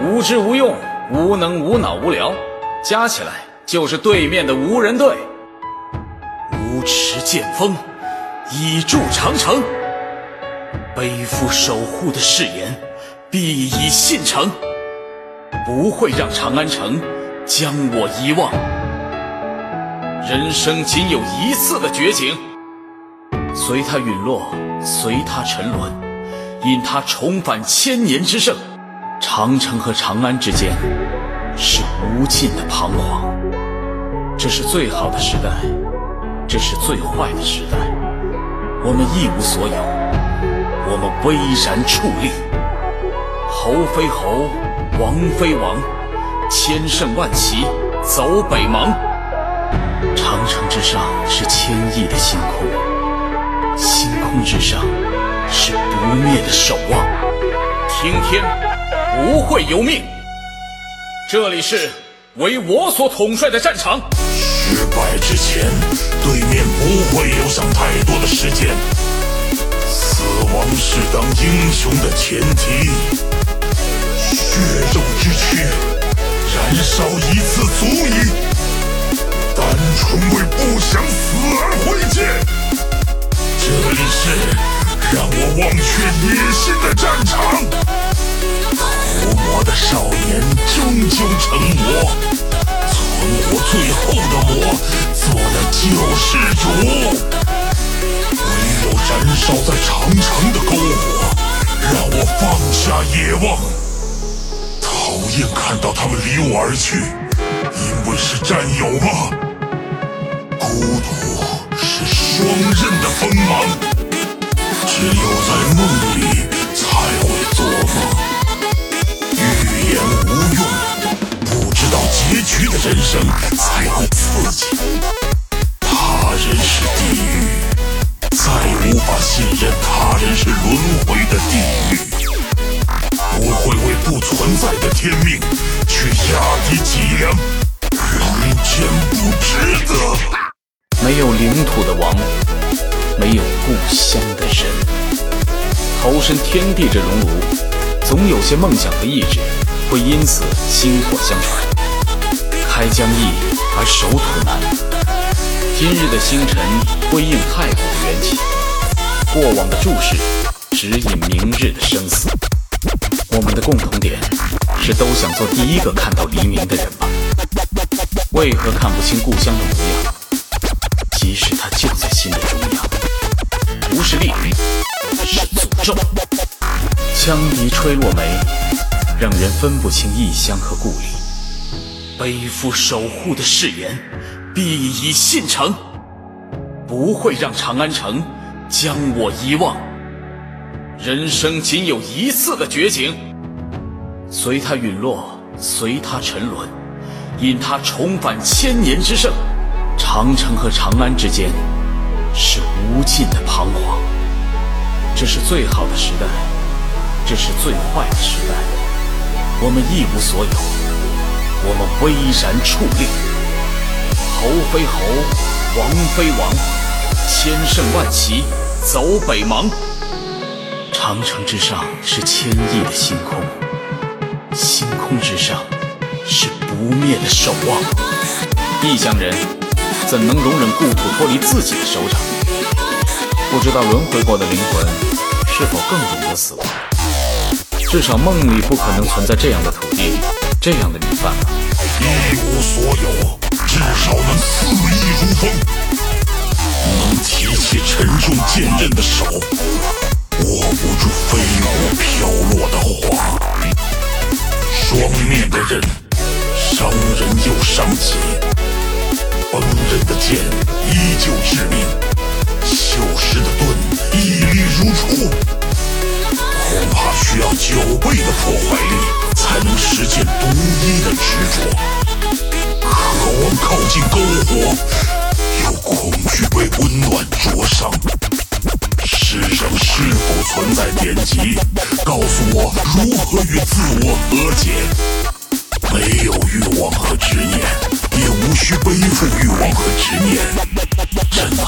无知无用、无能无脑无聊，加起来就是对面的无人队。无持剑锋，以筑长城。背负守护的誓言，必以信诚。不会让长安城将我遗忘。人生仅有一次的绝景，随它陨落，随它沉沦，因它重返千年之盛。长城和长安之间是无尽的彷徨。这是最好的时代，这是最坏的时代。我们一无所有，我们巍然矗立。侯非侯，王非王，千胜万骑走北邙。长城之上是千亿的星空，星空之上是不灭的守望。听天不会由命，这里是为我所统帅的战场。失败之前，对面不会留想太多的时间。死亡是当英雄的前提。血肉之躯，燃烧一次足矣。单纯为不想死而挥剑。这里是让我忘却野心的战场。伏魔的少年终究成魔，存活最后的魔，做了救世主。唯有燃烧在长城的篝火，让我放下野望。讨厌看到他们离我而去，因为是战友吗？孤独是双刃的锋芒，只有在梦里才会做梦。言无用，不知道结局的人生才会刺激。他人是地狱，再无法信任他人是轮回的地狱。不会为不存在的天命去压低脊梁，人间不值得。没有领土的王，没有故乡的人，投身天地这熔炉，总有些梦想和意志会因此薪火相传。开疆易而守土难，今日的星辰辉映太古的缘起，过往的注视指引明日的生死。我们的共同点是都想做第一个看到黎明的人吧？为何看不清故乡的模样？即使它就在心的中央，不是力，是诅咒。羌笛吹落梅，让人分不清异乡和故里。背负守护的誓言，必以信诚。不会让长安城将我遗忘。人生仅有一次的绝景，随它陨落，随它沉沦，因它重返千年之盛。长城和长安之间是无尽的彷徨。这是最好的时代，这是最坏的时代。我们一无所有，我们巍然矗立。侯非侯，王非王，千胜万骑走北邙。长城之上是千亿的星空，星空之上是不灭的守望。异乡人怎能容忍故土脱离自己的手掌？不知道轮回过的灵魂是否更懂得死亡？至少梦里不可能存在这样的土地，这样的米饭。一无所有，至少能肆意如风，能提起沉重剑刃的手，握不住飞舞飘落的花。双面的刃，伤人又伤己，锋刃的剑依旧致命，锈蚀的盾屹立如初。九倍的破坏力，才能实现独一的执着。渴望靠近篝火，又恐惧被温暖灼伤。世上是否存在典籍，告诉我如何与自我和解？没有欲望和执念，也无需背负欲望和执念，真的。